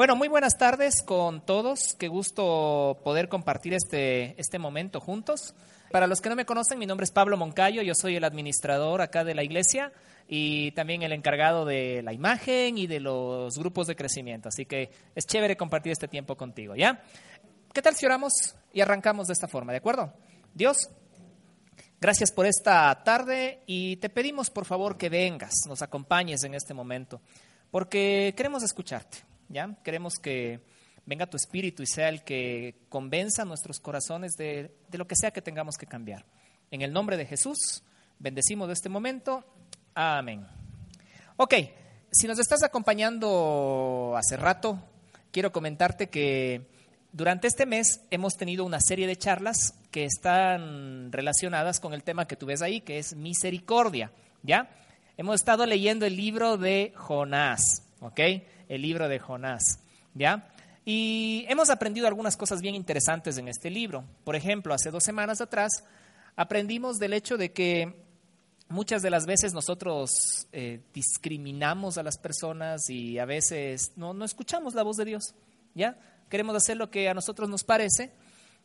Bueno, muy buenas tardes con todos. Qué gusto poder compartir este, este momento juntos. Para los que no me conocen, mi nombre es Pablo Moncayo, yo soy el administrador acá de la iglesia y también el encargado de la imagen y de los grupos de crecimiento. Así que es chévere compartir este tiempo contigo, ¿ya? ¿Qué tal si oramos y arrancamos de esta forma, ¿de acuerdo? Dios, gracias por esta tarde y te pedimos por favor que vengas, nos acompañes en este momento, porque queremos escucharte. ¿Ya? Queremos que venga tu espíritu y sea el que convenza nuestros corazones de, de lo que sea que tengamos que cambiar. En el nombre de Jesús, bendecimos de este momento. Amén. Ok, si nos estás acompañando hace rato, quiero comentarte que durante este mes hemos tenido una serie de charlas que están relacionadas con el tema que tú ves ahí, que es misericordia, ¿ya? Hemos estado leyendo el libro de Jonás, ¿ok? el libro de Jonás, ¿ya? Y hemos aprendido algunas cosas bien interesantes en este libro. Por ejemplo, hace dos semanas atrás aprendimos del hecho de que muchas de las veces nosotros eh, discriminamos a las personas y a veces no, no escuchamos la voz de Dios, ¿ya? Queremos hacer lo que a nosotros nos parece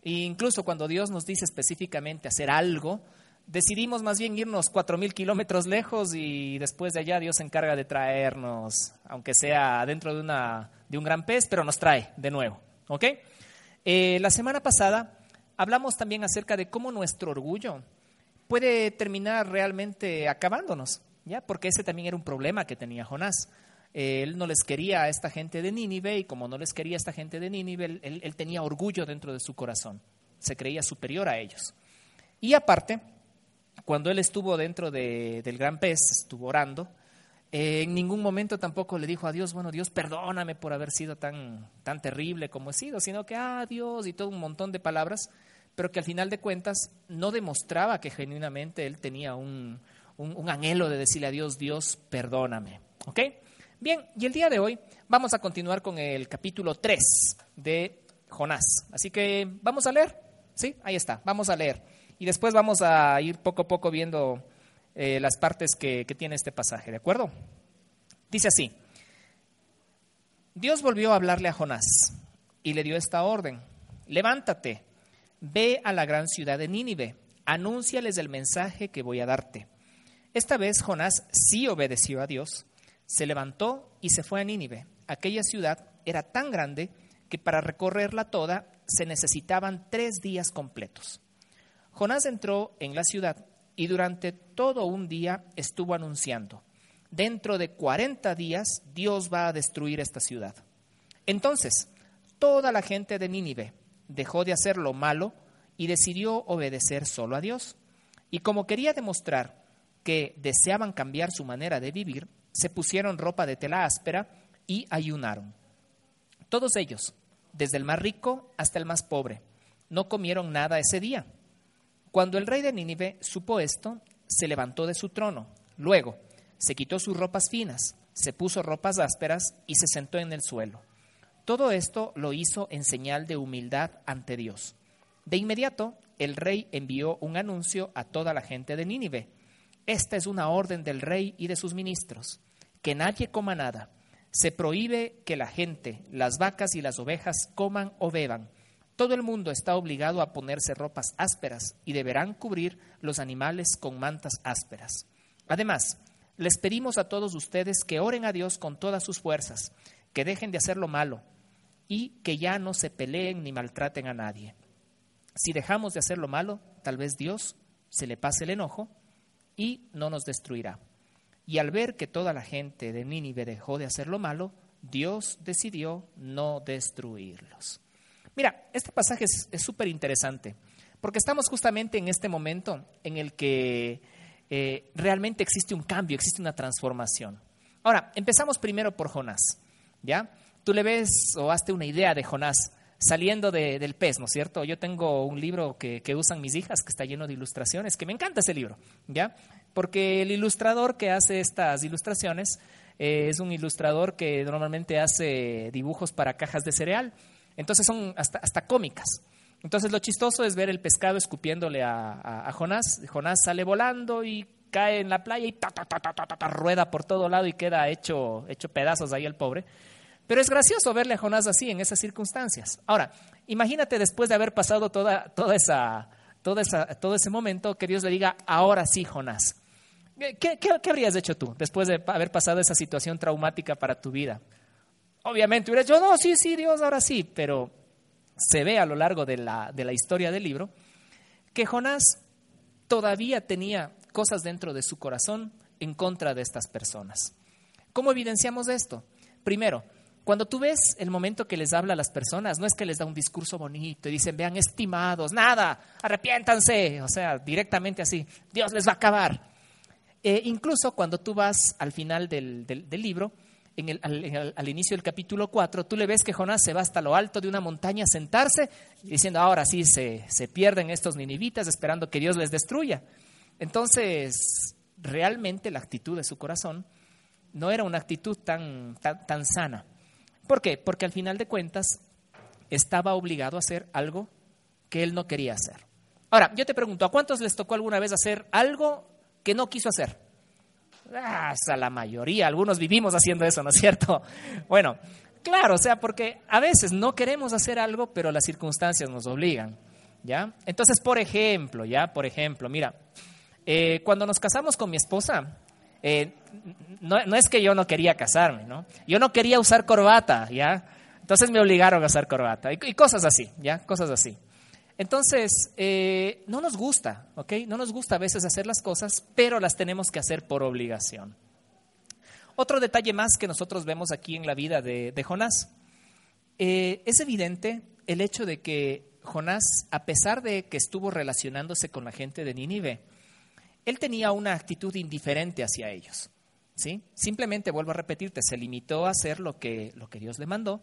e incluso cuando Dios nos dice específicamente hacer algo, decidimos más bien irnos cuatro mil kilómetros lejos y después de allá Dios se encarga de traernos, aunque sea dentro de, una, de un gran pez, pero nos trae de nuevo. ¿Ok? Eh, la semana pasada hablamos también acerca de cómo nuestro orgullo puede terminar realmente acabándonos, ¿ya? Porque ese también era un problema que tenía Jonás. Eh, él no les quería a esta gente de Nínive y como no les quería a esta gente de Nínive, él, él tenía orgullo dentro de su corazón, se creía superior a ellos. Y aparte, cuando él estuvo dentro del gran pez, estuvo orando, eh, en ningún momento tampoco le dijo a Dios, bueno, Dios, perdóname por haber sido tan, tan terrible como he sido, sino que, ah, Dios, y todo un montón de palabras, pero que al final de cuentas no demostraba que genuinamente él tenía un, un anhelo de decirle a Dios, Dios, perdóname. ¿Ok? Bien, y el día de hoy vamos a continuar con el capítulo 3 de Jonás. Así que vamos a leer. ¿Sí? Ahí está, vamos a leer y después vamos a ir poco a poco viendo eh, las partes que, que tiene este pasaje, ¿de acuerdo? Dice así, Dios volvió a hablarle a Jonás y le dio esta orden, levántate, ve a la gran ciudad de Nínive, anúnciales el mensaje que voy a darte. Esta vez Jonás sí obedeció a Dios, se levantó y se fue a Nínive. Aquella ciudad era tan grande que para recorrerla toda se necesitaban tres días completos. Jonás entró en la ciudad y durante todo un día estuvo anunciando, dentro de 40 días Dios va a destruir esta ciudad. Entonces, toda la gente de Nínive dejó de hacer lo malo y decidió obedecer solo a Dios. Y como quería demostrar que deseaban cambiar su manera de vivir, se pusieron ropa de tela áspera y ayunaron. Todos ellos, desde el más rico hasta el más pobre, no comieron nada ese día cuando el rey de Nínive supo esto, se levantó de su trono. Luego, se quitó sus ropas finas, se puso ropas ásperas y se sentó en el suelo. Todo esto lo hizo en señal de humildad ante Dios. De inmediato, el rey envió un anuncio a toda la gente de Nínive. Esta es una orden del rey y de sus ministros, que nadie coma nada. Se prohíbe que la gente, las vacas y las ovejas coman o beban todo el mundo está obligado a ponerse ropas ásperas y deberán cubrir los animales con mantas ásperas. Además, les pedimos a todos ustedes que oren a Dios con todas sus fuerzas, que dejen de hacer lo malo y que ya no se peleen ni maltraten a nadie. Si dejamos de hacer lo malo, tal vez Dios se le pase el enojo y no nos destruirá. Y al ver que toda la gente de Nínive dejó de hacer lo malo, Dios decidió no destruirlos. Mira, este pasaje es súper interesante, porque estamos justamente en este momento en el que eh, realmente existe un cambio, existe una transformación. Ahora, empezamos primero por Jonás, ¿ya? tú le ves o hazte una idea de Jonás saliendo del pez, ¿no es cierto? Yo tengo un libro que, usan mis hijas que está lleno de ilustraciones, que me encanta ese libro, ¿ya? Porque el ilustrador que hace estas ilustraciones eh, es un ilustrador que normalmente hace dibujos para cajas de cereal, entonces son hasta, hasta cómicas. Entonces lo chistoso es ver el pescado escupiéndole a, Jonás. Jonás sale volando y cae en la playa y ta, ta, ta, rueda por todo lado y queda hecho, hecho pedazos ahí el pobre. Pero es gracioso verle a Jonás así, en esas circunstancias. Ahora, imagínate después de haber pasado toda, toda esa, toda esa, todo ese momento que Dios le diga, ahora sí, Jonás. ¿Qué, qué, habrías hecho tú después de haber pasado esa situación traumática para tu vida? Obviamente hubieras dicho, no, sí, sí, Dios, ahora sí, pero se ve a lo largo de la, de la historia del libro que Jonás todavía tenía cosas dentro de su corazón en contra de estas personas. ¿Cómo evidenciamos esto? Primero, cuando tú ves el momento que les habla a las personas, no es que les da un discurso bonito y dicen, vean, estimados, nada, arrepiéntanse, o sea, directamente así, Dios les va a acabar. Eh, incluso cuando tú vas al final del, libro, en el, al, inicio del capítulo 4, tú le ves que Jonás se va hasta lo alto de una montaña a sentarse, diciendo, ahora sí se, se pierden estos ninivitas esperando que Dios les destruya. Entonces, realmente la actitud de su corazón no era una actitud tan, tan, tan sana. ¿Por qué? Porque al final de cuentas estaba obligado a hacer algo que él no quería hacer. Ahora, yo te pregunto, ¿a cuántos les tocó alguna vez hacer algo que no quiso hacer? Ah, a la mayoría, algunos vivimos haciendo eso, ¿no es cierto? Bueno, claro, o sea, porque a veces no queremos hacer algo, pero las circunstancias nos obligan, ¿ya? Entonces, por ejemplo, ¿ya? Por ejemplo, mira, eh, cuando nos casamos con mi esposa, eh, no, es que yo no quería casarme, ¿no? Yo no quería usar corbata, ¿ya? Entonces me obligaron a usar corbata y, cosas así, ¿ya? Cosas así. Entonces, eh, no nos gusta, ¿ok? No nos gusta a veces hacer las cosas, pero las tenemos que hacer por obligación. Otro detalle más que nosotros vemos aquí en la vida de, Jonás. Eh, es evidente el hecho de que Jonás, a pesar de que estuvo relacionándose con la gente de Nínive, él tenía una actitud indiferente hacia ellos. ¿sí? Simplemente, vuelvo a repetirte, se limitó a hacer lo que, lo que Dios le mandó,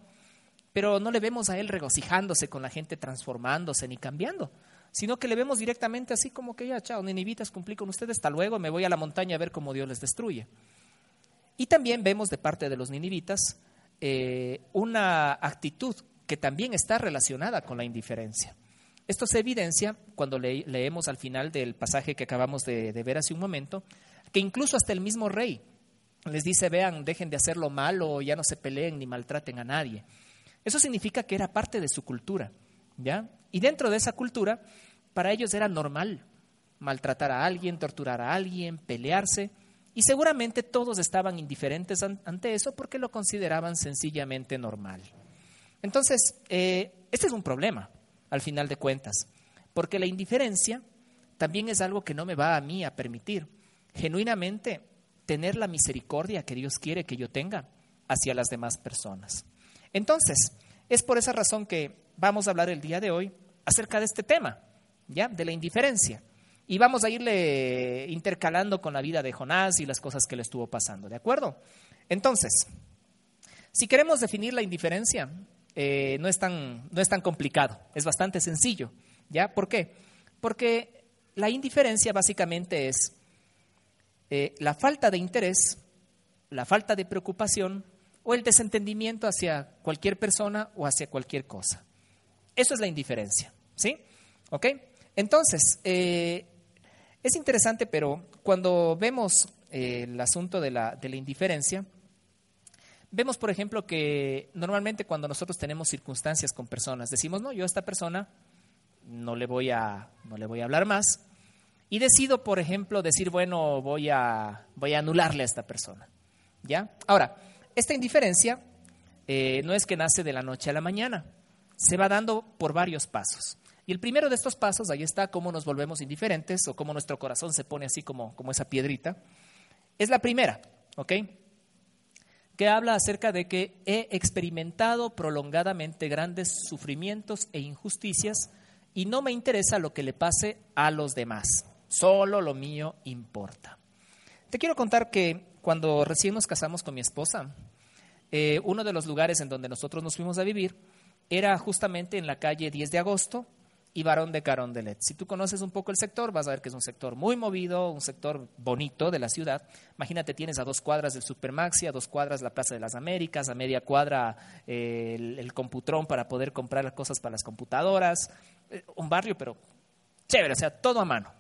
pero no le vemos a él regocijándose con la gente, transformándose ni cambiando, sino que le vemos directamente así como que ya, chao, ninivitas, cumplí con ustedes, hasta luego, me voy a la montaña a ver cómo Dios les destruye. Y también vemos de parte de los ninivitas eh, una actitud que también está relacionada con la indiferencia. Esto se evidencia cuando leemos al final del pasaje que acabamos de, ver hace un momento, que incluso hasta el mismo rey les dice, vean, dejen de hacer lo malo, ya no se peleen ni maltraten a nadie. Eso significa que era parte de su cultura, ¿ya? Y dentro de esa cultura, para ellos era normal maltratar a alguien, torturar a alguien, pelearse, y seguramente todos estaban indiferentes ante eso porque lo consideraban sencillamente normal. Entonces, eh, este es un problema al final de cuentas. Porque la indiferencia también es algo que no me va a mí a permitir genuinamente tener la misericordia que Dios quiere que yo tenga hacia las demás personas. Entonces, es por esa razón que vamos a hablar el día de hoy acerca de este tema, ¿ya? De la indiferencia. Y vamos a irle intercalando con la vida de Jonás y las cosas que le estuvo pasando, ¿de acuerdo? Entonces, si queremos definir la indiferencia, eh, no, es tan, no es tan complicado, es bastante sencillo. ¿Ya? ¿Por qué? Porque la indiferencia básicamente es eh, la falta de interés, la falta de preocupación o el desentendimiento hacia cualquier persona o hacia cualquier cosa. Eso es la indiferencia. ¿Sí? ¿Ok? Entonces, eh, es interesante, pero cuando vemos el asunto de la, de la indiferencia, Vemos, por ejemplo, que normalmente cuando nosotros tenemos circunstancias con personas, decimos, no, yo a esta persona no le voy a, no le voy a hablar más. Y decido, por ejemplo, decir, bueno, voy a, voy a anularle a esta persona. ¿Ya? Ahora, esta indiferencia eh, no es que nace de la noche a la mañana, se va dando por varios pasos. Y el primero de estos pasos, ahí está cómo nos volvemos indiferentes o cómo nuestro corazón se pone así como, como esa piedrita, es la primera, ¿ok? que habla acerca de que he experimentado prolongadamente grandes sufrimientos e injusticias y no me interesa lo que le pase a los demás, solo lo mío importa. Te quiero contar que cuando recién nos casamos con mi esposa, eh, uno de los lugares en donde nosotros nos fuimos a vivir era justamente en la calle 10 de agosto y Barón de Carondelet. Si tú conoces un poco el sector, vas a ver que es un sector muy movido, un sector bonito de la ciudad. Imagínate, tienes a dos cuadras del Supermaxi, a dos cuadras la Plaza de las Américas, a media cuadra eh, el, el, Computrón para poder comprar cosas para las computadoras. Eh, un barrio, pero chévere, o sea, todo a mano.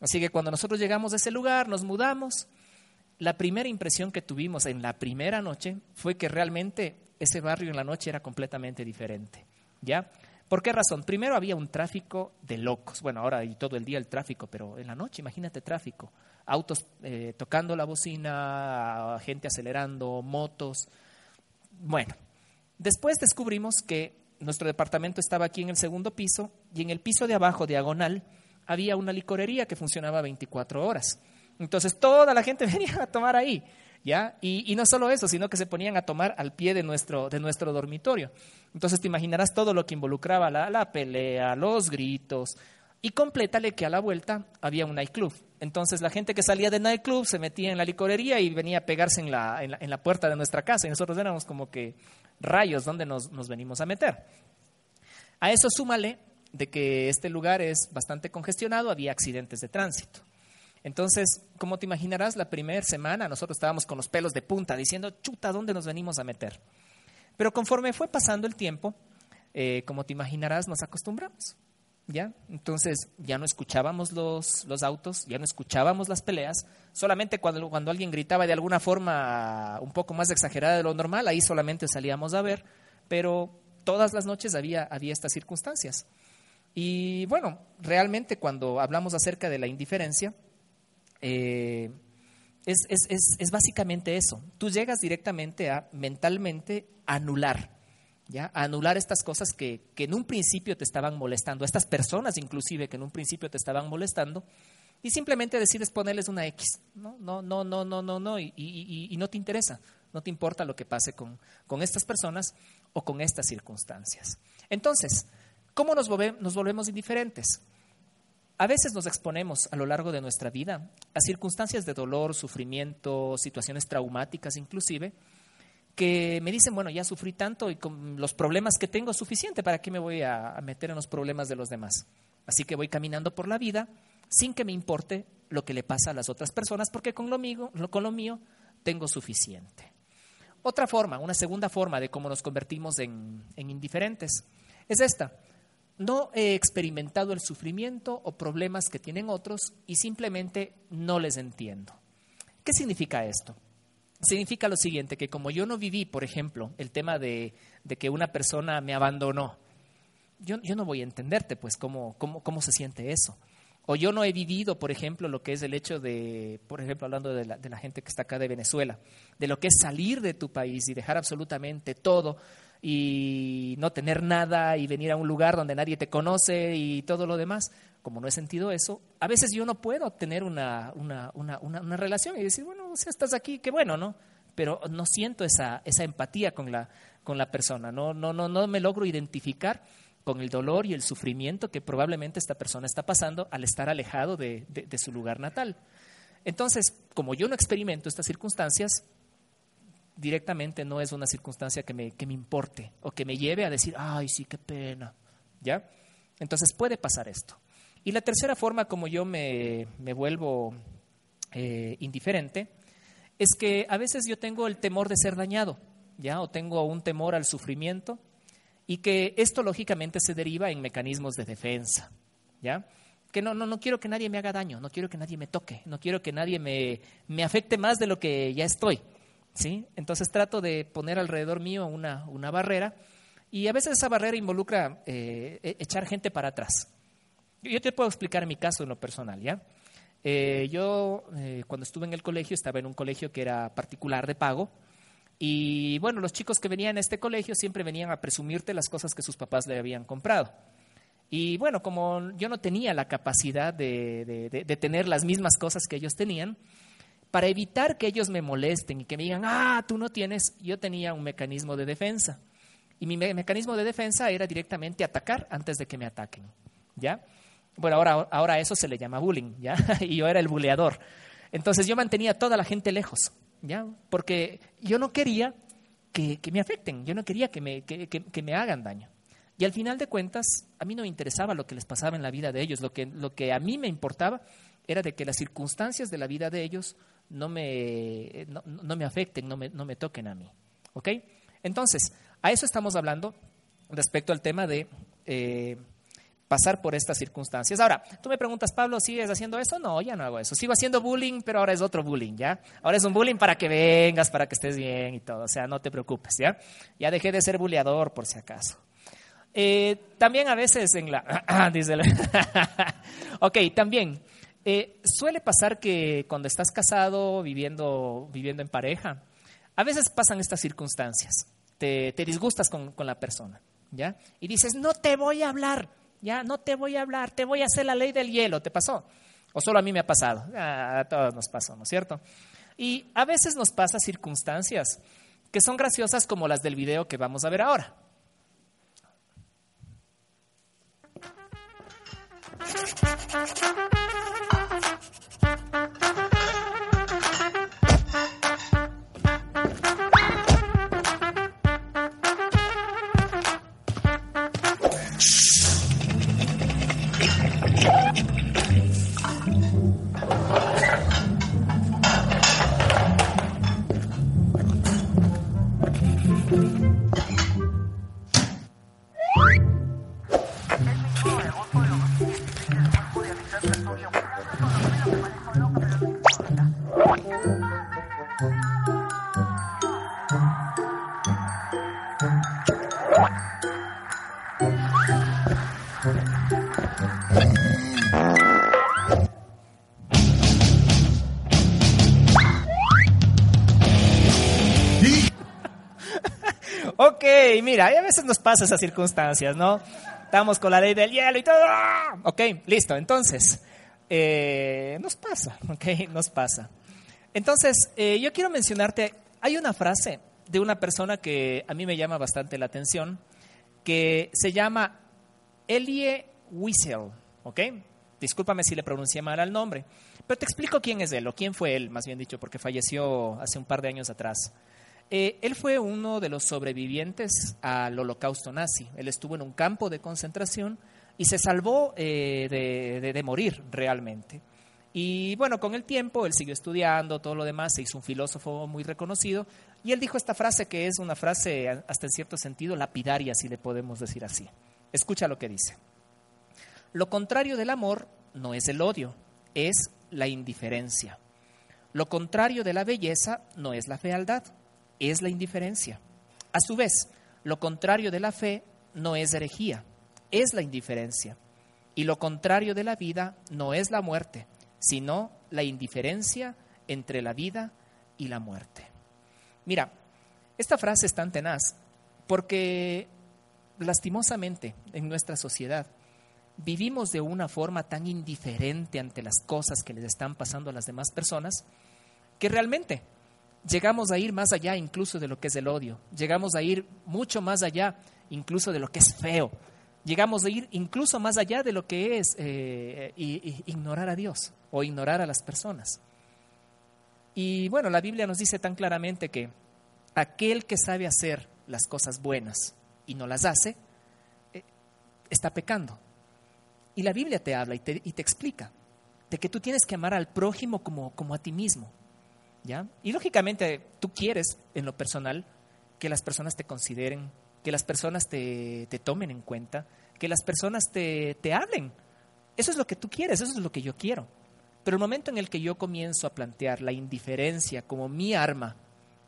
Así que cuando nosotros llegamos a ese lugar, nos mudamos, la primera impresión que tuvimos en la primera noche fue que realmente ese barrio en la noche era completamente diferente. ¿Ya? ¿Por qué razón? Primero había un tráfico de locos. Bueno, ahora y todo el día el tráfico, pero en la noche, imagínate tráfico. Autos eh, tocando la bocina, gente acelerando, motos. Bueno, después descubrimos que nuestro departamento estaba aquí en el segundo piso y en el piso de abajo, diagonal, había una licorería que funcionaba 24 horas. Entonces toda la gente venía a tomar ahí, ¿ya? Y, no solo eso, sino que se ponían a tomar al pie de nuestro, de nuestro dormitorio. Entonces te imaginarás todo lo que involucraba la, la pelea, los gritos, y complétale que a la vuelta había un nightclub. Entonces la gente que salía del nightclub se metía en la licorería y venía a pegarse en la, en la, puerta de nuestra casa. Y nosotros éramos como que rayos donde nos, nos venimos a meter. A eso súmale de que este lugar es bastante congestionado, había accidentes de tránsito. Entonces, como te imaginarás, la primera semana nosotros estábamos con los pelos de punta diciendo, chuta, ¿dónde nos venimos a meter? Pero conforme fue pasando el tiempo, eh, como te imaginarás, nos acostumbramos. ¿Ya? Entonces ya no escuchábamos los, los, autos, ya no escuchábamos las peleas, solamente cuando, cuando alguien gritaba de alguna forma un poco más exagerada de lo normal, ahí solamente salíamos a ver, pero todas las noches había, había estas circunstancias. Y bueno, realmente cuando hablamos acerca de la indiferencia, eh, es, es, es, es, básicamente eso. Tú llegas directamente a mentalmente anular, ¿ya? anular estas cosas que, que, en un principio te estaban molestando, estas personas inclusive que en un principio te estaban molestando, y simplemente decides ponerles una X. No, no, no, no, no, no, no, y, y, y no te interesa, no te importa lo que pase con, con estas personas o con estas circunstancias. Entonces, ¿cómo nos volvemos indiferentes? A veces nos exponemos a lo largo de nuestra vida a circunstancias de dolor, sufrimiento, situaciones traumáticas inclusive, que me dicen, bueno, ya sufrí tanto y con los problemas que tengo es suficiente, ¿para qué me voy a meter en los problemas de los demás? Así que voy caminando por la vida sin que me importe lo que le pasa a las otras personas, porque con lo mío, con lo mío tengo suficiente. Otra forma, una segunda forma de cómo nos convertimos en, en indiferentes, es esta no he experimentado el sufrimiento o problemas que tienen otros y simplemente no les entiendo. ¿Qué significa esto? Significa lo siguiente, que como yo no viví, por ejemplo, el tema de, que una persona me abandonó, yo, no voy a entenderte, pues, cómo, se siente eso. O yo no he vivido, por ejemplo, lo que es el hecho de, por ejemplo, hablando de la, de la gente que está acá de Venezuela, de lo que es salir de tu país y dejar absolutamente todo y no tener nada y venir a un lugar donde nadie te conoce y todo lo demás. Como no he sentido eso, a veces yo no puedo tener una, una, una, una relación y decir, bueno, si estás aquí, qué bueno, ¿no? Pero no siento esa, esa empatía con la, con la persona, no, no, no, no me logro identificar con el dolor y el sufrimiento que probablemente esta persona está pasando al estar alejado de, de su lugar natal. Entonces, como yo no experimento estas circunstancias, directamente no es una circunstancia que me, que me importe o que me lleve a decir, ay, sí, qué pena. ¿Ya? Entonces puede pasar esto. Y la tercera forma como yo me, me vuelvo eh, indiferente es que a veces yo tengo el temor de ser dañado, ¿ya? O tengo un temor al sufrimiento y que esto lógicamente se deriva en mecanismos de defensa, ¿ya? Que no, no, no quiero que nadie me haga daño, no quiero que nadie me toque, no quiero que nadie me, me afecte más de lo que ya estoy. ¿Sí? Entonces trato de poner alrededor mío una, una barrera y a veces esa barrera involucra eh, e, echar gente para atrás. Yo te puedo explicar mi caso en lo personal, ¿ya? Eh, yo eh, cuando estuve en el colegio estaba en un colegio que era particular de pago y bueno, los chicos que venían a este colegio siempre venían a presumirte las cosas que sus papás le habían comprado. Y bueno, como yo no tenía la capacidad de, de tener las mismas cosas que ellos tenían, para evitar que ellos me molesten y que me digan, ah, tú no tienes, yo tenía un mecanismo de defensa. Y mi mecanismo de defensa era directamente atacar antes de que me ataquen. ¿Ya? Bueno, ahora, ahora eso se le llama bullying, ¿ya? y yo era el buleador. Entonces yo mantenía a toda la gente lejos, ¿ya? Porque yo no quería que, me afecten, yo no quería que me, que, me hagan daño. Y al final de cuentas, a mí no me interesaba lo que les pasaba en la vida de ellos, lo que, lo que a mí me importaba era de que las circunstancias de la vida de ellos no me, no, me afecten, no me, no me toquen a mí. ¿Ok? Entonces, a eso estamos hablando respecto al tema de eh, pasar por estas circunstancias. Ahora, tú me preguntas, Pablo, ¿sigues haciendo eso? No, ya no hago eso. Sigo haciendo bullying, pero ahora es otro bullying, ¿ya? Ahora es un bullying para que vengas, para que estés bien y todo. O sea, no te preocupes, ¿ya? Ya dejé de ser bulleador, por si acaso. Eh, también a veces en la... ok, también. Eh, suele pasar que cuando estás casado, viviendo, viviendo en pareja, a veces pasan estas circunstancias. Te, disgustas con, con la persona, ¿ya? Y dices, no te voy a hablar ya no te voy a hablar, te voy a hacer la ley del hielo, ¿te pasó? O solo a mí me ha pasado, a todos nos pasó, ¿no es cierto? Y a veces nos pasa circunstancias que son graciosas como las del video que vamos a ver ahora. Thank you. Mira, a veces nos pasa esas circunstancias, ¿no? Estamos con la ley del hielo y todo. Ok, listo. Entonces, eh, nos pasa, ok, nos pasa. Entonces, eh, yo quiero mencionarte, hay una frase de una persona que a mí me llama bastante la atención, que se llama Elie Wiesel, ¿ok? Discúlpame si le pronuncié mal el nombre, pero te explico quién es él, o quién fue él, más bien dicho, porque falleció hace un par de años atrás. Eh, él fue uno de los sobrevivientes al holocausto nazi. Él estuvo en un campo de concentración y se salvó eh, de, morir realmente. Y bueno, con el tiempo él siguió estudiando, todo lo demás, se hizo un filósofo muy reconocido y él dijo esta frase que es una frase hasta en cierto sentido lapidaria, si le podemos decir así. Escucha lo que dice. Lo contrario del amor no es el odio, es la indiferencia. Lo contrario de la belleza no es la fealdad, es la indiferencia. A su vez, lo contrario de la fe no es herejía, es la indiferencia. Y lo contrario de la vida no es la muerte, sino la indiferencia entre la vida y la muerte. Mira, esta frase es tan tenaz porque lastimosamente en nuestra sociedad vivimos de una forma tan indiferente ante las cosas que les están pasando a las demás personas que realmente llegamos a ir más allá incluso de lo que es el odio, llegamos a ir mucho más allá incluso de lo que es feo, llegamos a ir incluso más allá de lo que es eh, ignorar a Dios o ignorar a las personas. Y bueno, la Biblia nos dice tan claramente que aquel que sabe hacer las cosas buenas y no las hace, eh, está pecando. Y la Biblia te habla y te, y te, explica de que tú tienes que amar al prójimo como, como a ti mismo. Y lógicamente tú quieres, en lo personal, que las personas te consideren, que las personas te, tomen en cuenta, que las personas te, hablen. Eso es lo que tú quieres, eso es lo que yo quiero. Pero el momento en el que yo comienzo a plantear la indiferencia como mi arma,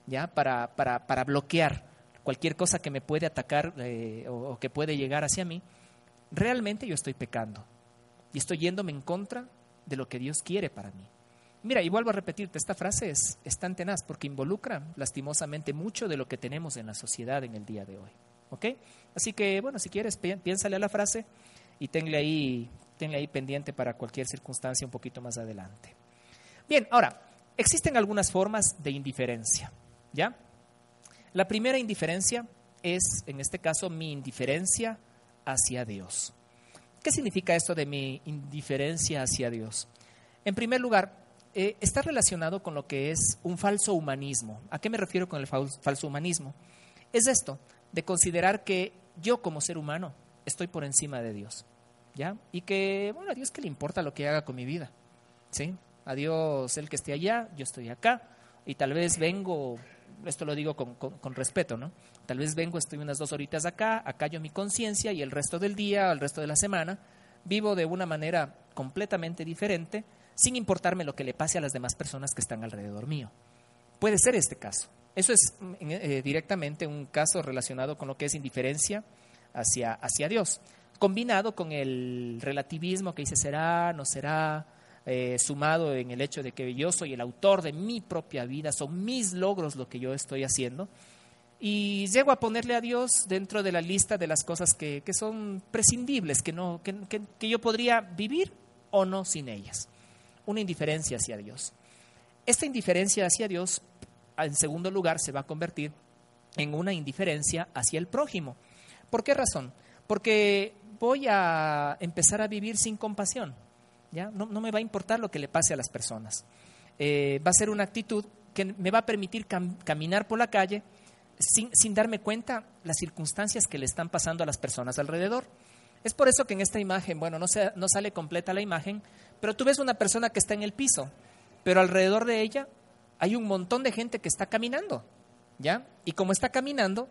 ¿ya? Para, para, bloquear cualquier cosa que me puede atacar eh, o, o que puede llegar hacia mí, realmente yo estoy pecando y estoy yéndome en contra de lo que Dios quiere para mí. Mira, y vuelvo a repetirte, esta frase es, tan tenaz porque involucra lastimosamente mucho de lo que tenemos en la sociedad en el día de hoy. ¿Ok? Así que, bueno, si quieres, piénsale a la frase y tenle ahí, tenle ahí pendiente para cualquier circunstancia un poquito más adelante. Bien, ahora, existen algunas formas de indiferencia. ¿Ya? La primera indiferencia es, en este caso, mi indiferencia hacia Dios. ¿Qué significa esto de mi indiferencia hacia Dios? En primer lugar, eh, está relacionado con lo que es un falso humanismo. ¿A qué me refiero con el falso humanismo? Es esto, de considerar que yo como ser humano estoy por encima de Dios, ¿ya? Y que, bueno, a Dios que le importa lo que haga con mi vida, ¿sí? A Dios el que esté allá, yo estoy acá, y tal vez vengo, esto lo digo con, con respeto, ¿no? Tal vez vengo, estoy unas dos horitas acá, yo mi conciencia y el resto del día, el resto de la semana, vivo de una manera completamente diferente, sin importarme lo que le pase a las demás personas que están alrededor mío. Puede ser este caso. Eso es mm, eh, directamente un caso relacionado con lo que es indiferencia hacia, hacia Dios, combinado con el relativismo que dice será, no será, eh, sumado en el hecho de que yo soy el autor de mi propia vida, son mis logros lo que yo estoy haciendo. Y llego a ponerle a Dios dentro de la lista de las cosas que, son prescindibles, que, no, que yo podría vivir o no sin ellas una indiferencia hacia Dios. Esta indiferencia hacia Dios, en segundo lugar, se va a convertir en una indiferencia hacia el prójimo. ¿Por qué razón? Porque voy a empezar a vivir sin compasión. ¿ya? No, me va a importar lo que le pase a las personas. Eh, va a ser una actitud que me va a permitir caminar por la calle sin, sin darme cuenta las circunstancias que le están pasando a las personas alrededor. Es por eso que en esta imagen, bueno, no, no sale completa la imagen, pero tú ves una persona que está en el piso, pero alrededor de ella hay un montón de gente que está caminando, ¿ya? Y como está caminando,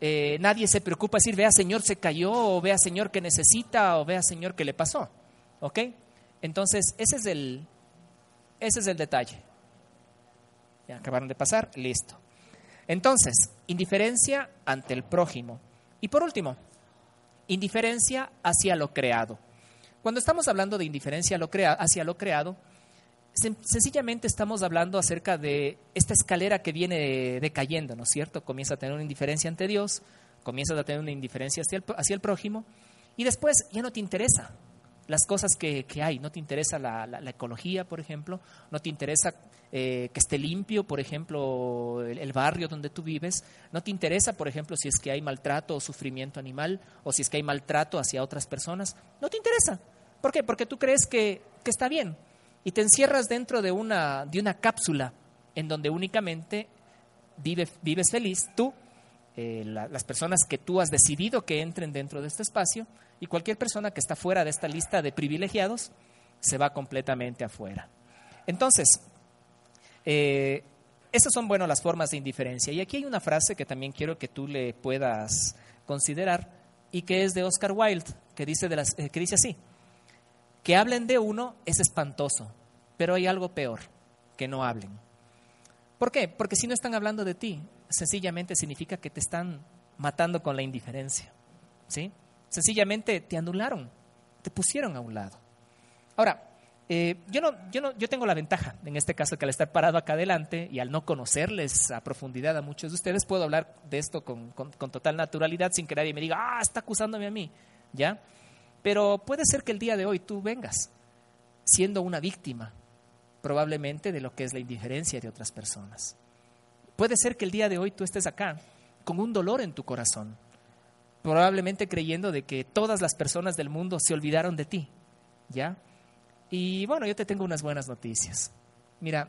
eh, nadie se preocupa decir, vea Señor se cayó, o vea Señor que necesita, o vea Señor que le pasó, ¿ok? Entonces, ese es el, ese es el detalle. Ya acabaron de pasar, listo. Entonces, indiferencia ante el prójimo. Y por último, indiferencia hacia lo creado. Cuando estamos hablando de indiferencia hacia lo creado, sencillamente estamos hablando acerca de esta escalera que viene decayendo, ¿no es cierto? Comienza a tener una indiferencia ante Dios, comienzas a tener una indiferencia hacia el, hacia el prójimo y después ya no te interesa las cosas que, hay. No te interesa la, ecología, por ejemplo, no te interesa eh, que esté limpio, por ejemplo, el, barrio donde tú vives, no te interesa, por ejemplo, si es que hay maltrato o sufrimiento animal o si es que hay maltrato hacia otras personas, no te interesa. ¿Por qué? Porque tú crees que, está bien y te encierras dentro de una, de una cápsula en donde únicamente vives feliz tú, eh, las personas que tú has decidido que entren dentro de este espacio y cualquier persona que está fuera de esta lista de privilegiados se va completamente afuera. Entonces, eh, estas son, bueno, las formas de indiferencia. Y aquí hay una frase que también quiero que tú le puedas considerar y que es de Oscar Wilde, que dice, de las, eh, que dice así, que hablen de uno es espantoso, pero hay algo peor, que no hablen. ¿Por qué? Porque si no están hablando de ti, sencillamente significa que te están matando con la indiferencia. ¿Sí? Sencillamente te anularon, te pusieron a un lado. Ahora, eh, yo, no, yo, no, yo tengo la ventaja, en este caso, que al estar parado acá adelante y al no conocerles a profundidad a muchos de ustedes, puedo hablar de esto con, con, total naturalidad sin que nadie me diga, ah, está acusándome a mí, ¿ya? Pero puede ser que el día de hoy tú vengas siendo una víctima, probablemente, de lo que es la indiferencia de otras personas. Puede ser que el día de hoy tú estés acá con un dolor en tu corazón, probablemente creyendo de que todas las personas del mundo se olvidaron de ti, ¿ya? Y bueno, yo te tengo unas buenas noticias. Mira,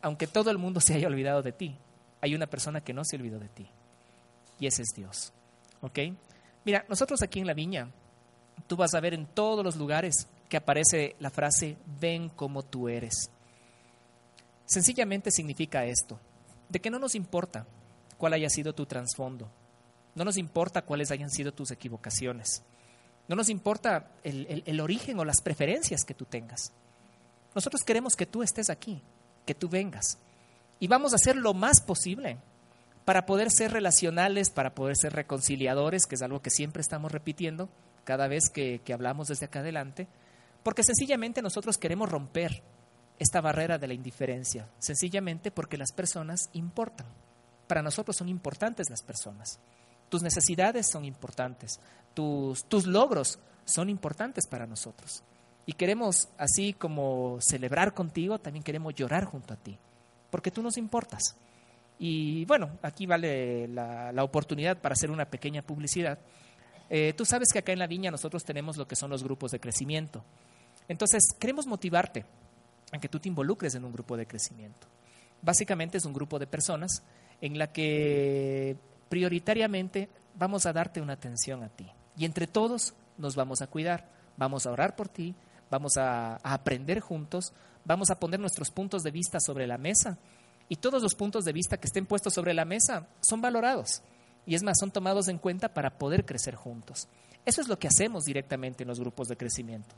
aunque todo el mundo se haya olvidado de ti, hay una persona que no se olvidó de ti, y ese es Dios, ¿ok? Mira, nosotros aquí en la viña, tú vas a ver en todos los lugares que aparece la frase, ven como tú eres. Sencillamente significa esto, de que no nos importa cuál haya sido tu trasfondo, no nos importa cuáles hayan sido tus equivocaciones. No nos importa el, origen o las preferencias que tú tengas. Nosotros queremos que tú estés aquí, que tú vengas. Y vamos a hacer lo más posible para poder ser relacionales, para poder ser reconciliadores, que es algo que siempre estamos repitiendo cada vez que, que hablamos desde acá adelante, porque sencillamente nosotros queremos romper esta barrera de la indiferencia, sencillamente porque las personas importan. Para nosotros son importantes las personas. Tus necesidades son importantes, tus, tus logros son importantes para nosotros. Y queremos, así como celebrar contigo, también queremos llorar junto a ti, porque tú nos importas. Y bueno, aquí vale la, oportunidad para hacer una pequeña publicidad. Eh, tú sabes que acá en la viña nosotros tenemos lo que son los grupos de crecimiento. Entonces, queremos motivarte a que tú te involucres en un grupo de crecimiento. Básicamente es un grupo de personas en la que prioritariamente vamos a darte una atención a ti. Y entre todos nos vamos a cuidar, vamos a orar por ti, vamos a, aprender juntos, vamos a poner nuestros puntos de vista sobre la mesa y todos los puntos de vista que estén puestos sobre la mesa son valorados y es más, son tomados en cuenta para poder crecer juntos. Eso es lo que hacemos directamente en los grupos de crecimiento.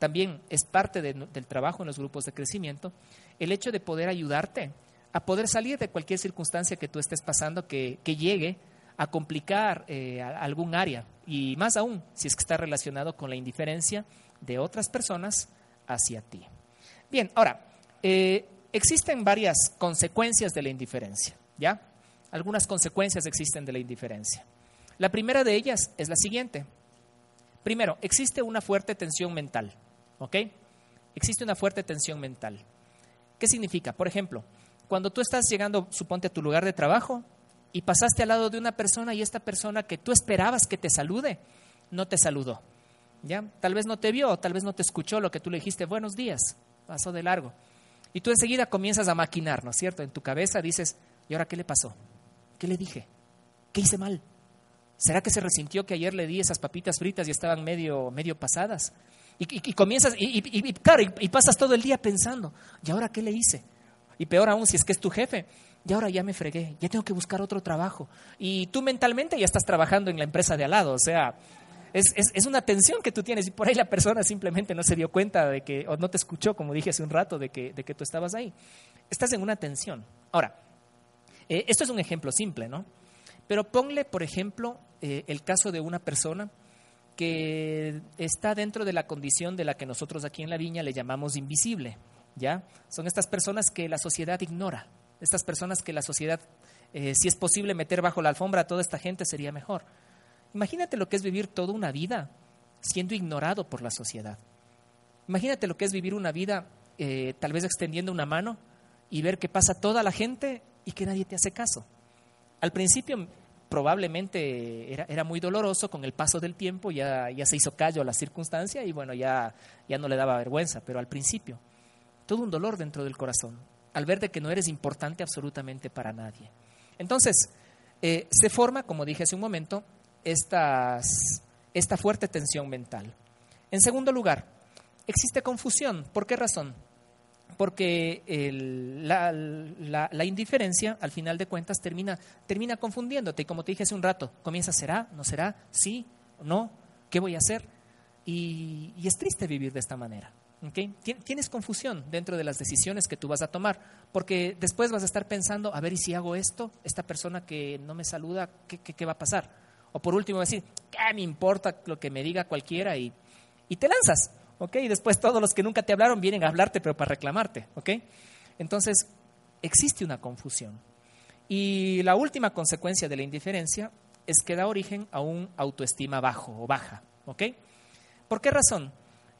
También es parte del trabajo en los grupos de crecimiento el hecho de poder ayudarte a poder salir de cualquier circunstancia que tú estés pasando que, llegue a complicar eh, algún área y más aún si es que está relacionado con la indiferencia de otras personas hacia ti. Bien, ahora, eh, existen varias consecuencias de la indiferencia, ¿ya? Algunas consecuencias existen de la indiferencia. La primera de ellas es la siguiente. Primero, existe una fuerte tensión mental, ¿ok? Existe una fuerte tensión mental. ¿Qué significa? Por ejemplo, cuando tú estás llegando, suponte, a tu lugar de trabajo y pasaste al lado de una persona y esta persona que tú esperabas que te salude, no te saludó. ¿Ya? Tal vez no te vio, tal vez no te escuchó lo que tú le dijiste, buenos días, pasó de largo. Y tú enseguida comienzas a maquinar, ¿no es cierto? En tu cabeza dices, ¿y ahora qué le pasó? ¿Qué le dije? ¿Qué hice mal? ¿Será que se resintió que ayer le di esas papitas fritas y estaban medio, medio pasadas? Y, comienzas, y, y, claro, y, pasas todo el día pensando, ¿y ahora qué le hice? Y peor aún si es que es tu jefe, y ahora ya me fregué, ya tengo que buscar otro trabajo. Y tú mentalmente ya estás trabajando en la empresa de al lado, o sea, es, es, una tensión que tú tienes y por ahí la persona simplemente no se dio cuenta de que, o no te escuchó, como dije hace un rato, de que, de que tú estabas ahí. Estás en una tensión. Ahora, eh, esto es un ejemplo simple, ¿no? Pero ponle, por ejemplo, eh, el caso de una persona que está dentro de la condición de la que nosotros aquí en la viña le llamamos invisible, Son estas personas que la sociedad ignora, estas personas que la sociedad, eh, si es posible meter bajo la alfombra a toda esta gente, sería mejor. Imagínate lo que es vivir toda una vida siendo ignorado por la sociedad. Imagínate lo que es vivir una vida tal vez extendiendo una mano y ver que pasa toda la gente y que nadie te hace caso. Al principio probablemente era, era, muy doloroso, con el paso del tiempo ya, ya se hizo callo a la circunstancia y bueno, ya, ya no le daba vergüenza, pero al principio todo un dolor dentro del corazón, al ver de que no eres importante absolutamente para nadie. Entonces, eh, se forma, como dije hace un momento, esta fuerte tensión mental. En segundo lugar, existe confusión. ¿Por qué razón? porque la, indiferencia, al final de cuentas, termina, termina confundiéndote. Y como te dije hace un rato, comienza, ¿será? ¿No será? ¿Sí? ¿No? ¿Qué voy a hacer? Y, es triste vivir de esta manera. Tienes confusión dentro de las decisiones que tú vas a tomar, porque después vas a estar pensando, a ver, ¿y si hago esto? Esta persona que no me saluda, ¿qué, qué, va a pasar? O por último, decir, ¿qué me importa lo que me diga cualquiera? Y, y te lanzas. ¿ok? Y después todos los que nunca te hablaron vienen a hablarte, pero para reclamarte, ¿ok? Entonces, existe una confusión. Y la última consecuencia de la indiferencia es que da origen a un autoestima bajo o baja, ¿ok? ¿Por qué razón?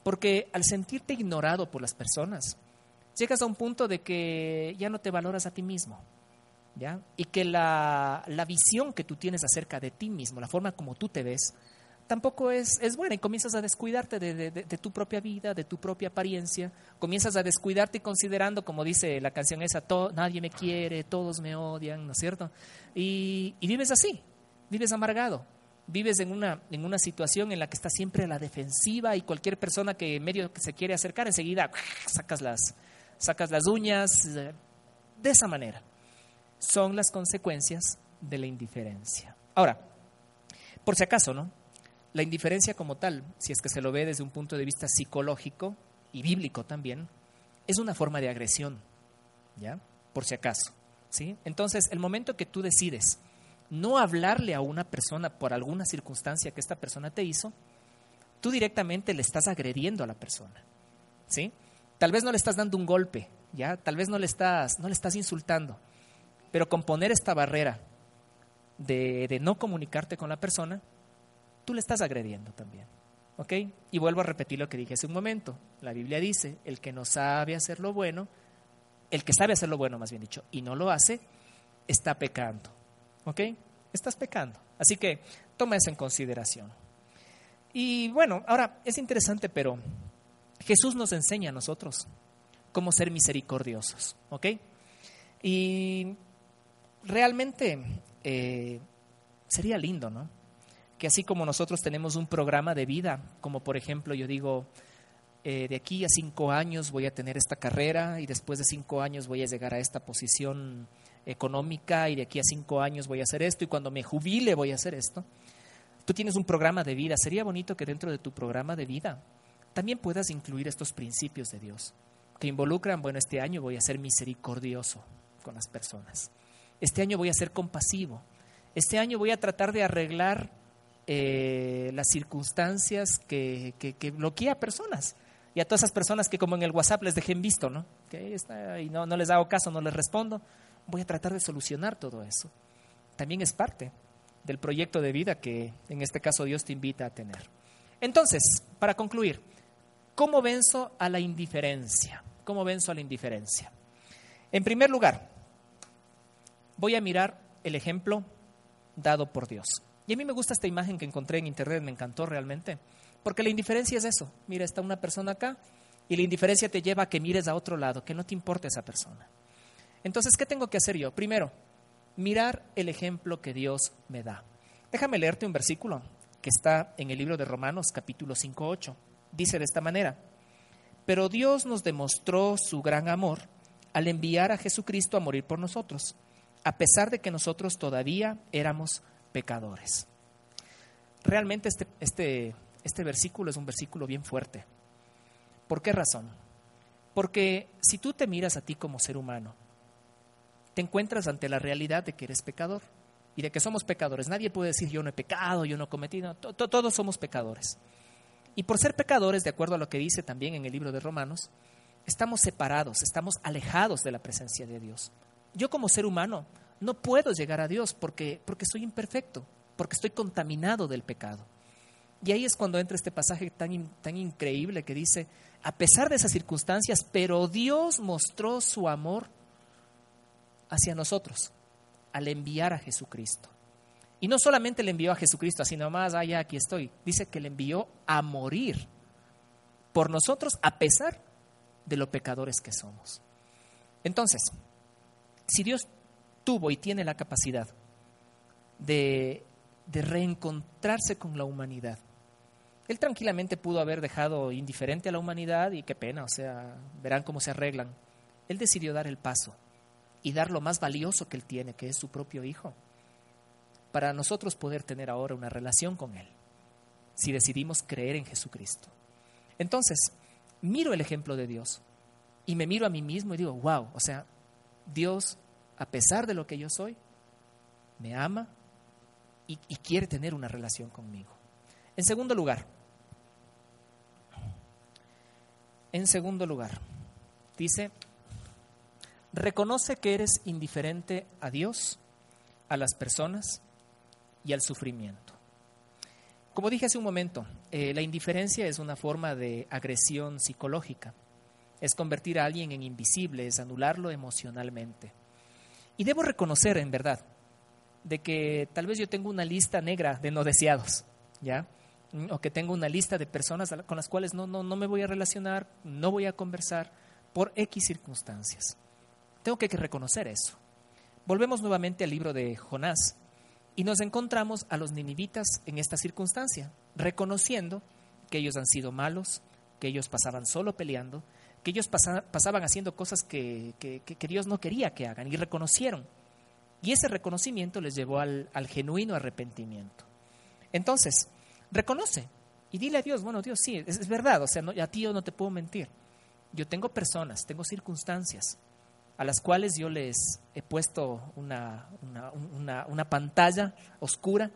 Porque al sentirte ignorado por las personas, llegas a un punto de que ya no te valoras a ti mismo, ¿ya? Y que la, la visión que tú tienes acerca de ti mismo, la forma como tú te ves, tampoco es, es buena y comienzas a descuidarte de, tu propia vida, de tu propia apariencia, comienzas a descuidarte considerando, como dice la canción esa, nadie me quiere, todos me odian, ¿no es cierto? Y, vives así, vives amargado, vives en una, en una situación en la que estás siempre a la defensiva y cualquier persona que medio se quiere acercar, enseguida sacas las, sacas las uñas, de esa manera. Son las consecuencias de la indiferencia. Ahora, por si acaso, ¿no? La indiferencia como tal, si es que se lo ve desde un punto de vista psicológico y bíblico también, es una forma de agresión, ¿ya? Por si acaso, ¿sí? Entonces, el momento que tú decides no hablarle a una persona por alguna circunstancia que esta persona te hizo, tú directamente le estás agrediendo a la persona, ¿sí? Tal vez no le estás dando un golpe, ¿ya? Tal vez no le estás, no le estás insultando, pero con poner esta barrera de, de no comunicarte con la persona, tú le estás agrediendo también. ¿Ok? Y vuelvo a repetir lo que dije hace un momento. La Biblia dice, el que no sabe hacer lo bueno, el que sabe hacer lo bueno, más bien dicho, y no lo hace, está pecando. ¿Ok? Estás pecando. Así que toma eso en consideración. Y bueno, ahora es interesante, pero Jesús nos enseña a nosotros cómo ser misericordiosos. ¿Ok? Y realmente eh, sería lindo, ¿no? Que así como nosotros tenemos un programa de vida, como por ejemplo yo digo, eh, de aquí a cinco años voy a tener esta carrera y después de cinco años voy a llegar a esta posición económica y de aquí a cinco años voy a hacer esto y cuando me jubile voy a hacer esto. Tú tienes un programa de vida. Sería bonito que dentro de tu programa de vida también puedas incluir estos principios de Dios que involucran, bueno, este año voy a ser misericordioso con las personas. Este año voy a ser compasivo. Este año voy a tratar de arreglar eh, las circunstancias que, que, bloquea a personas. Y a todas esas personas que como en el WhatsApp les dejé en visto, ¿no? Y no les hago caso, no les respondo. Voy a tratar de solucionar todo eso. También es parte del proyecto de vida que en este caso Dios te invita a tener. Entonces, para concluir, ¿cómo venzo a la indiferencia? ¿Cómo venzo a la indiferencia? En primer lugar, voy a mirar el ejemplo dado por Dios. Y a mí me gusta esta imagen que encontré en internet, me encantó realmente, porque la indiferencia es eso. Mira, está una persona acá y la indiferencia te lleva a que mires a otro lado, que no te importe esa persona. Entonces, ¿qué tengo que hacer yo? Primero, mirar el ejemplo que Dios me da. Déjame leerte un versículo que está en el libro de Romanos capítulo 5.8. Dice de esta manera, pero Dios nos demostró su gran amor al enviar a Jesucristo a morir por nosotros, a pesar de que nosotros todavía éramos pecadores. Realmente este, este, este versículo es un versículo bien fuerte. ¿Por qué razón? Porque si tú te miras a ti como ser humano, te encuentras ante la realidad de que eres pecador y de que somos pecadores. Nadie puede decir yo no he pecado, yo no he cometido, todos somos pecadores. Y por ser pecadores, de acuerdo a lo que dice también en el libro de Romanos, estamos separados, estamos alejados de la presencia de Dios. Yo como ser humano no puedo llegar a Dios porque, porque soy imperfecto, porque estoy contaminado del pecado. Y ahí es cuando entra este pasaje tan, tan increíble que dice, a pesar de esas circunstancias, pero Dios mostró su amor hacia nosotros al enviar a Jesucristo. Y no solamente le envió a Jesucristo, así nomás, ah, ya aquí estoy. Dice que le envió a morir por nosotros a pesar de lo pecadores que somos. Entonces, si Dios tuvo y tiene la capacidad de, de reencontrarse con la humanidad, Él tranquilamente pudo haber dejado indiferente a la humanidad y qué pena, o sea, verán cómo se arreglan. Él decidió dar el paso y dar lo más valioso que Él tiene, que es su propio Hijo para nosotros poder tener ahora una relación con Él, si decidimos creer en Jesucristo. Entonces, miro el ejemplo de Dios y me miro a mí mismo y digo, wow, o sea, Dios, a pesar de lo que yo soy, me ama y, y quiere tener una relación conmigo. En segundo lugar, en segundo lugar, dice, reconoce que eres indiferente a Dios, a las personas y al sufrimiento. Como dije hace un momento, eh, la indiferencia es una forma de agresión psicológica. Es convertir a alguien en invisible, es anularlo emocionalmente. Y debo reconocer, en verdad, de que tal vez yo tengo una lista negra de no deseados, ¿ya? Mm, o que tengo una lista de personas con las cuales no, no, no me voy a relacionar, no voy a conversar por X circunstancias. Tengo que reconocer eso. Volvemos nuevamente al libro de Jonás. Y nos encontramos a los ninivitas en esta circunstancia, reconociendo que ellos han sido malos, que ellos pasaban solo peleando, que ellos pasaban haciendo cosas que, Dios no quería que hagan y reconocieron. Y ese reconocimiento les llevó al, genuino arrepentimiento. Entonces, reconoce y dile a Dios, bueno, Dios, sí, es, verdad, o sea, a ti yo no te puedo mentir. Yo tengo personas, tengo circunstancias, a las cuales yo les he puesto una, una, pantalla oscura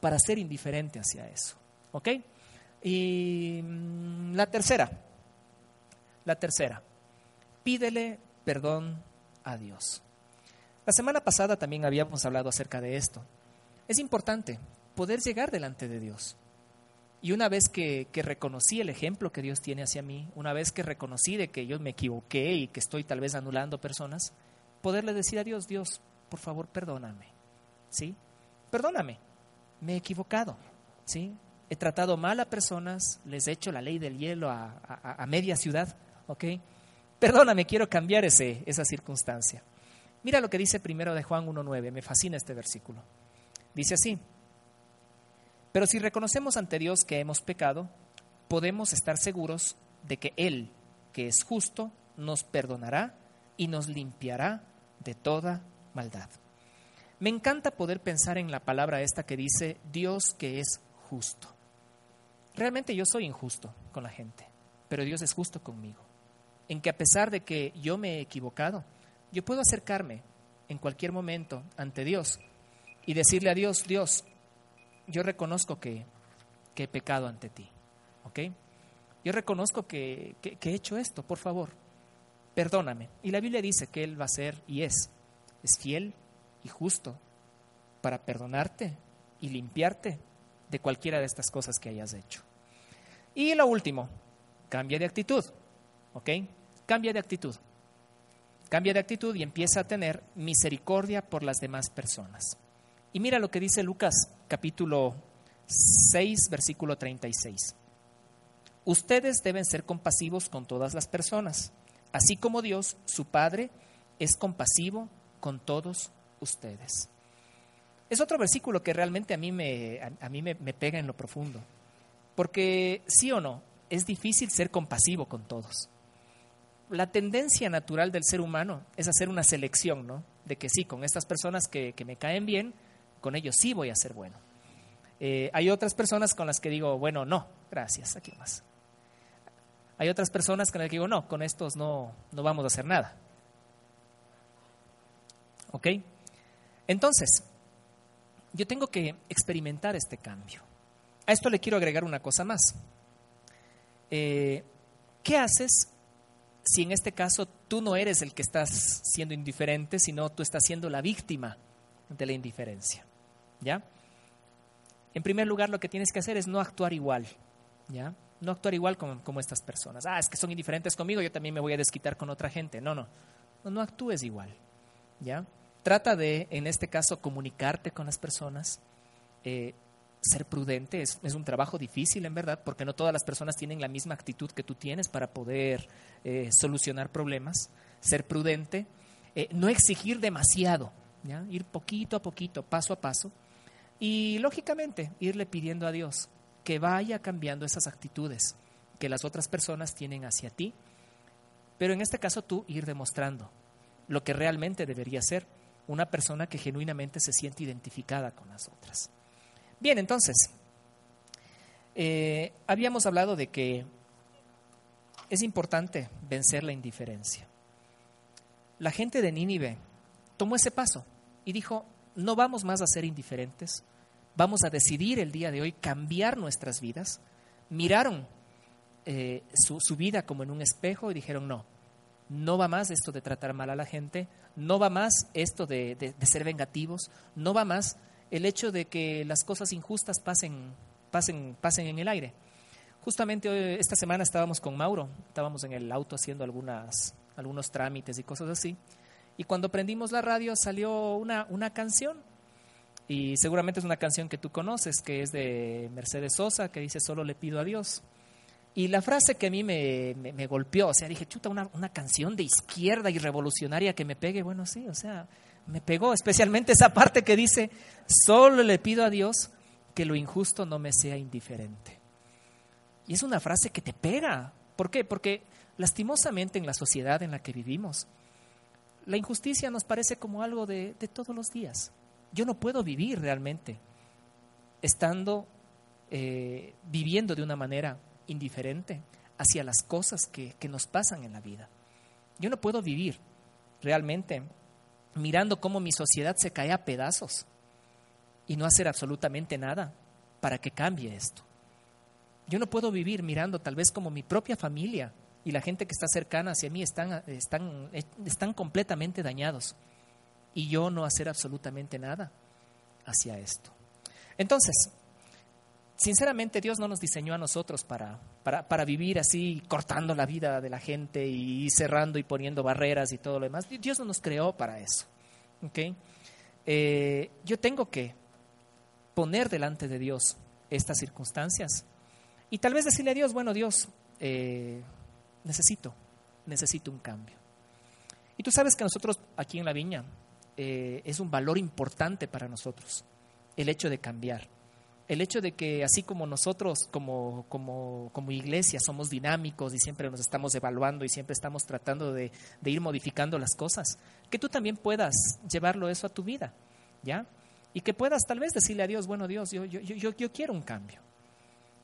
para ser indiferente hacia eso. ¿Ok? Y mm, la tercera, la tercera, pídele perdón a Dios. La semana pasada también habíamos hablado acerca de esto. Es importante poder llegar delante de Dios. Y una vez que, reconocí el ejemplo que Dios tiene hacia mí, una vez que reconocí de que yo me equivoqué y que estoy tal vez anulando personas, poderle decir a Dios, Dios, por favor, perdóname. ¿Sí? Perdóname. Me he equivocado. ¿Sí? He tratado mal a personas, les he hecho la ley del hielo a, media ciudad, ¿ok? Perdóname, quiero cambiar ese, esa circunstancia. Mira lo que dice primero de Juan 1.9, me fascina este versículo. Dice así, pero si reconocemos ante Dios que hemos pecado, podemos estar seguros de que Él, que es justo, nos perdonará y nos limpiará de toda maldad. Me encanta poder pensar en la palabra esta que dice Dios que es justo. Realmente yo soy injusto con la gente, pero Dios es justo conmigo. En que a pesar de que yo me he equivocado, yo puedo acercarme en cualquier momento ante Dios y decirle a Dios, Dios, yo reconozco que, he pecado ante ti. ¿Ok? Yo reconozco que, que, he hecho esto, por favor, perdóname. Y la Biblia dice que Él va a ser y es, es fiel y justo para perdonarte y limpiarte de cualquiera de estas cosas que hayas hecho. Y lo último, cambia de actitud. ¿Ok? Cambia de actitud. Cambia de actitud y empieza a tener misericordia por las demás personas. Y mira lo que dice Lucas capítulo 6, versículo 36. Ustedes deben ser compasivos con todas las personas, así como Dios, su Padre, es compasivo con todos ustedes. Es otro versículo que realmente a mí, me, a, mí me, me pega en lo profundo, porque sí o no, es difícil ser compasivo con todos. La tendencia natural del ser humano es hacer una selección, ¿no? De que sí, con estas personas que, que me caen bien, con ellos sí voy a ser bueno. Eh, hay otras personas con las que digo, bueno, no, gracias, aquí más. Hay otras personas con las que digo, no, con estos no, no vamos a hacer nada. ¿Ok? Entonces, yo tengo que experimentar este cambio. A esto le quiero agregar una cosa más. Eh, ¿Qué haces si en este caso tú no eres el que estás siendo indiferente, sino tú estás siendo la víctima de la indiferencia? ¿Ya? En primer lugar, lo que tienes que hacer es no actuar igual, ¿ya? No actuar igual como, como estas personas. Ah, es que son indiferentes conmigo, yo también me voy a desquitar con otra gente. No, no, no, actúes igual, ¿ya? Trata de, en este caso, comunicarte con las personas, eh, ser prudente. Es, un trabajo difícil, en verdad, porque no todas las personas tienen la misma actitud que tú tienes para poder eh, solucionar problemas. Ser prudente, eh, no exigir demasiado, ¿ya? Ir poquito a poquito, paso a paso y lógicamente, irle pidiendo a Dios que vaya cambiando esas actitudes que las otras personas tienen hacia ti, pero en este caso tú ir demostrando lo que realmente debería ser una persona que genuinamente se siente identificada con las otras. Bien, entonces, eh, habíamos hablado de que es importante vencer la indiferencia. La gente de Nínive tomó ese paso y dijo, no vamos más a ser indiferentes, vamos a decidir el día de hoy cambiar nuestras vidas, miraron eh, su, vida como en un espejo y dijeron, no, no va más esto de tratar mal a la gente, no va más esto de, ser vengativos, no va más el hecho de que las cosas injustas pasen, pasen, pasen en el aire. Justamente esta semana estábamos con Mauro, estábamos en el auto haciendo algunas, algunos trámites y cosas así, y cuando prendimos la radio salió una, una canción y seguramente es una canción que tú conoces, que es de Mercedes Sosa, que dice Solo le pido a Dios. Y la frase que a mí me, me, golpeó, o sea, dije, chuta, una, una, canción de izquierda y revolucionaria que me pegue. Bueno, sí, o sea, me pegó, especialmente esa parte que dice, solo le pido a Dios que lo injusto no me sea indiferente. Y es una frase que te pega. ¿Por qué? Porque lastimosamente en la sociedad en la que vivimos, la injusticia nos parece como algo de, de todos los días yo no puedo vivir realmente estando eh, viviendo de una manera indiferente hacia las cosas que, que nos pasan en la vida. Yo no puedo vivir realmente mirando cómo mi sociedad se cae a pedazos y no hacer absolutamente nada para que cambie esto. Yo no puedo vivir mirando tal vez como mi propia familia y la gente que está cercana hacia mí están, están, están completamente dañados y yo no hacer absolutamente nada hacia esto. Entonces, sinceramente Dios no nos diseñó a nosotros para, para, vivir así, cortando la vida de la gente y cerrando y poniendo barreras y todo lo demás. Dios no nos creó para eso. ¿okay? Eh, yo tengo que poner delante de Dios estas circunstancias y tal vez decirle a Dios, bueno Dios, eh, necesito, necesito un cambio. Y tú sabes que nosotros aquí en la viña eh, es un valor importante para nosotros el hecho de cambiar. El hecho de que así como nosotros como, como, como iglesia somos dinámicos y siempre nos estamos evaluando y siempre estamos tratando de, ir modificando las cosas, que tú también puedas llevarlo eso a tu vida, ¿ya? Y que puedas tal vez decirle a Dios, bueno Dios, yo, yo, yo quiero un cambio.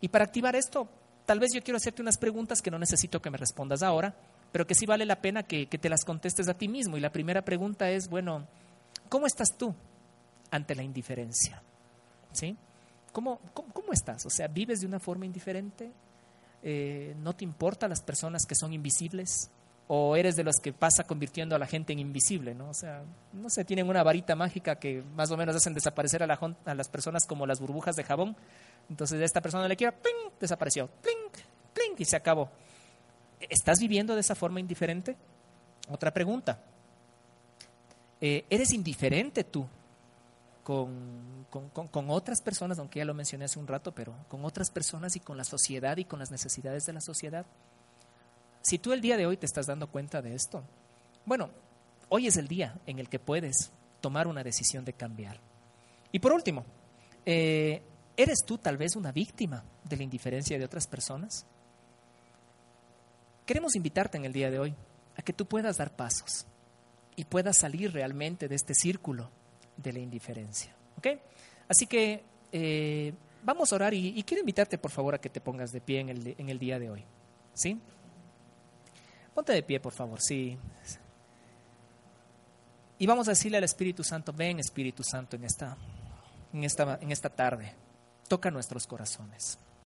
Y para activar esto, tal vez yo quiero hacerte unas preguntas que no necesito que me respondas ahora, pero que sí vale la pena que, que te las contestes a ti mismo. Y la primera pregunta es, bueno, ¿cómo estás tú ante la indiferencia? ¿Sí? ¿Cómo, cómo, estás? O sea, ¿vives de una forma indiferente? Eh, ¿No te importan las personas que son invisibles? ¿O eres de los que pasa convirtiendo a la gente en invisible? ¿no? O sea, no sé, tienen una varita mágica que más o menos hacen desaparecer a, la, a las personas como las burbujas de jabón. Entonces, esta persona le quiera, ¡pling! desapareció, ¡pling! ¡pling! y se acabó. ¿Estás viviendo de esa forma indiferente? Otra pregunta. Eh, ¿Eres indiferente tú con, con, otras personas, aunque ya lo mencioné hace un rato, pero con otras personas y con la sociedad y con las necesidades de la sociedad? Si tú el día de hoy te estás dando cuenta de esto, bueno, hoy es el día en el que puedes tomar una decisión de cambiar. Y por último, eh, ¿eres tú tal vez una víctima de la indiferencia de otras personas? Queremos invitarte en el día de hoy a que tú puedas dar pasos y puedas salir realmente de este círculo de la indiferencia. ¿Ok? Así que eh, vamos a orar y, quiero invitarte por favor a que te pongas de pie en el, en el día de hoy. ¿Sí? Ponte de pie, por favor, sí. Y vamos a decirle al Espíritu Santo, ven Espíritu Santo en esta, en esta, en esta tarde, toca nuestros corazones.